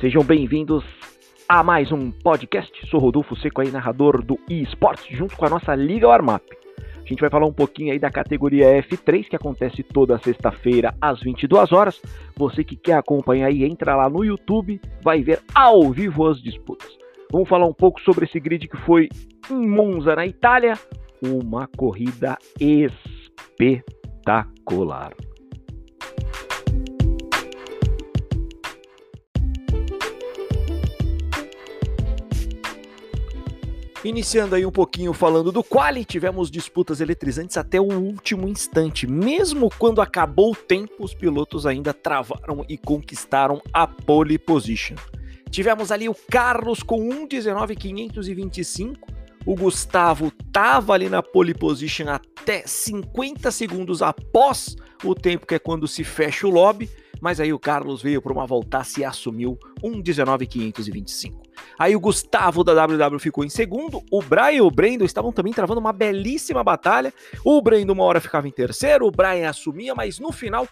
Sejam bem-vindos a mais um podcast. Sou Rodolfo Seco aí, narrador do eSports, junto com a nossa Liga Warmap. A gente vai falar um pouquinho aí da categoria F3, que acontece toda sexta-feira às 22 horas. Você que quer acompanhar aí, entra lá no YouTube, vai ver ao vivo as disputas. Vamos falar um pouco sobre esse grid que foi em Monza, na Itália. Uma corrida espetacular. Iniciando aí um pouquinho falando do quali, tivemos disputas eletrizantes até o último instante. Mesmo quando acabou o tempo, os pilotos ainda travaram e conquistaram a pole position. Tivemos ali o Carlos com 1.19.525. O Gustavo tava ali na pole position até 50 segundos após o tempo que é quando se fecha o lobby, mas aí o Carlos veio para uma voltaça e assumiu 1.19.525. Aí o Gustavo da WW ficou em segundo. O Brian e o Brendo estavam também travando uma belíssima batalha. O Brendo uma hora ficava em terceiro, o Brian assumia, mas no final,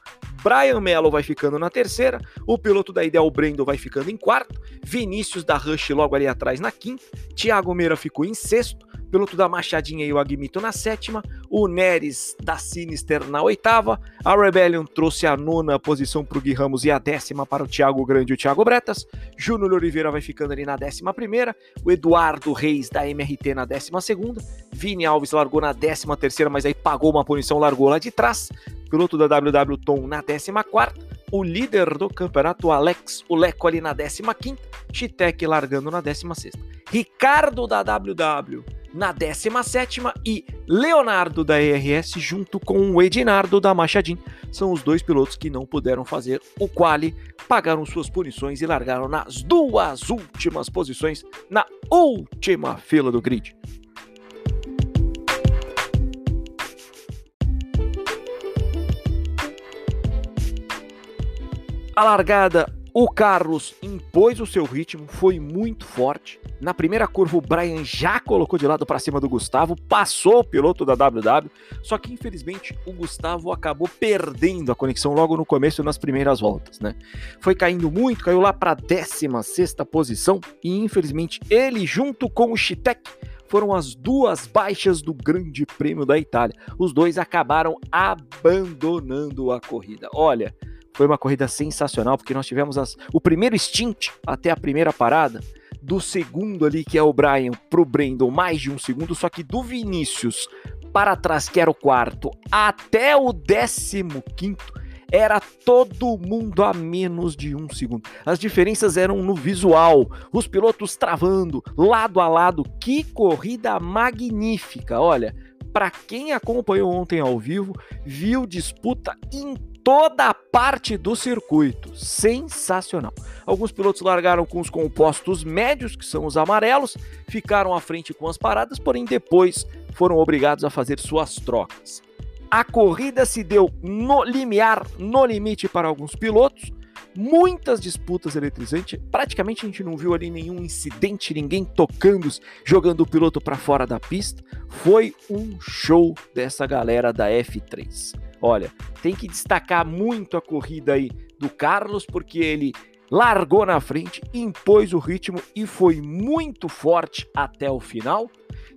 Brian Mello vai ficando na terceira. O piloto da Ideal Brendo vai ficando em quarto. Vinícius da Rush logo ali atrás na quinta. Thiago Meira ficou em sexto piloto da Machadinha e o Agmito na sétima, o Neres da Sinister na oitava, a Rebellion trouxe a nona posição para o Gui Ramos e a décima para o Thiago Grande e o Thiago Bretas, Júnior Oliveira vai ficando ali na décima primeira, o Eduardo Reis da MRT na décima segunda, Vini Alves largou na décima terceira, mas aí pagou uma punição, largou lá de trás, piloto da WW Tom na décima quarta, o líder do campeonato, Alex o Leco ali na 15ª, Chitek largando na 16ª. Ricardo da WW na 17 e Leonardo da ERS junto com o Edinardo da Machadin. São os dois pilotos que não puderam fazer o quali, pagaram suas punições e largaram nas duas últimas posições na última fila do grid. A largada o Carlos impôs o seu ritmo, foi muito forte. Na primeira curva, o Brian já colocou de lado para cima do Gustavo, passou o piloto da WW, só que infelizmente o Gustavo acabou perdendo a conexão logo no começo, nas primeiras voltas, né? Foi caindo muito, caiu lá para a 16 posição e infelizmente ele, junto com o Chitek, foram as duas baixas do Grande Prêmio da Itália. Os dois acabaram abandonando a corrida. Olha. Foi uma corrida sensacional, porque nós tivemos as, o primeiro stint até a primeira parada, do segundo ali, que é o Brian, pro Brandon, mais de um segundo, só que do Vinícius para trás, que era o quarto, até o décimo quinto, era todo mundo a menos de um segundo. As diferenças eram no visual, os pilotos travando, lado a lado. Que corrida magnífica! Olha, para quem acompanhou ontem ao vivo, viu disputa em toda a parte do circuito. Sensacional. Alguns pilotos largaram com os compostos médios, que são os amarelos, ficaram à frente com as paradas, porém depois foram obrigados a fazer suas trocas. A corrida se deu no limiar, no limite para alguns pilotos. Muitas disputas eletrizantes, praticamente a gente não viu ali nenhum incidente, ninguém tocando, jogando o piloto para fora da pista. Foi um show dessa galera da F3. Olha, tem que destacar muito a corrida aí do Carlos, porque ele largou na frente, impôs o ritmo e foi muito forte até o final.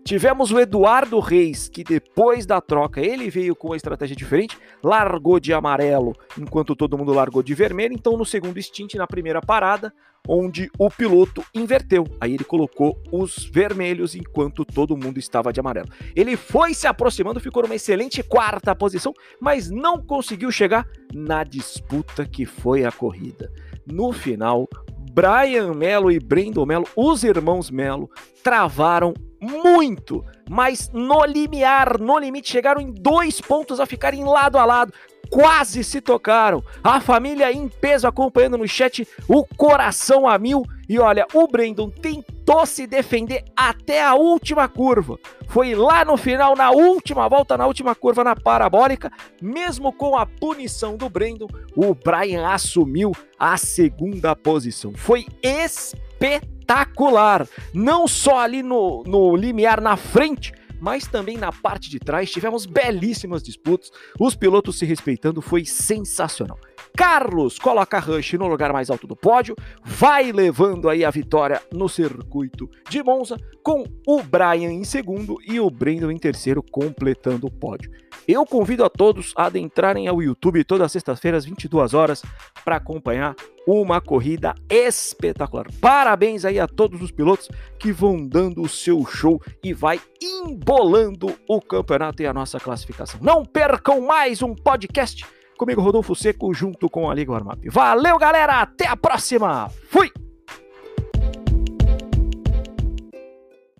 Tivemos o Eduardo Reis, que depois da troca ele veio com uma estratégia diferente, largou de amarelo enquanto todo mundo largou de vermelho. Então, no segundo stint, na primeira parada, onde o piloto inverteu. Aí ele colocou os vermelhos enquanto todo mundo estava de amarelo. Ele foi se aproximando, ficou numa excelente quarta posição, mas não conseguiu chegar na disputa que foi a corrida. No final, Brian Melo e Brendo Melo, os irmãos Melo, travaram muito, mas no limiar, no limite, chegaram em dois pontos a ficarem lado a lado. Quase se tocaram. A família em peso acompanhando no chat, o coração a mil. E olha, o Brandon tentou se defender até a última curva. Foi lá no final, na última volta, na última curva na parabólica. Mesmo com a punição do Brandon, o Brian assumiu a segunda posição. Foi espetacular espetacular. Não só ali no, no limiar na frente, mas também na parte de trás tivemos belíssimas disputas. Os pilotos se respeitando foi sensacional. Carlos coloca Rush no lugar mais alto do pódio, vai levando aí a vitória no circuito de Monza, com o Brian em segundo e o Brandon em terceiro, completando o pódio. Eu convido a todos a adentrarem ao YouTube todas as sextas-feiras, 22 horas, para acompanhar uma corrida espetacular. Parabéns aí a todos os pilotos que vão dando o seu show e vai embolando o campeonato e a nossa classificação. Não percam mais um podcast comigo Rodolfo Seco junto com a Liga Warmap. Valeu, galera, até a próxima. Fui.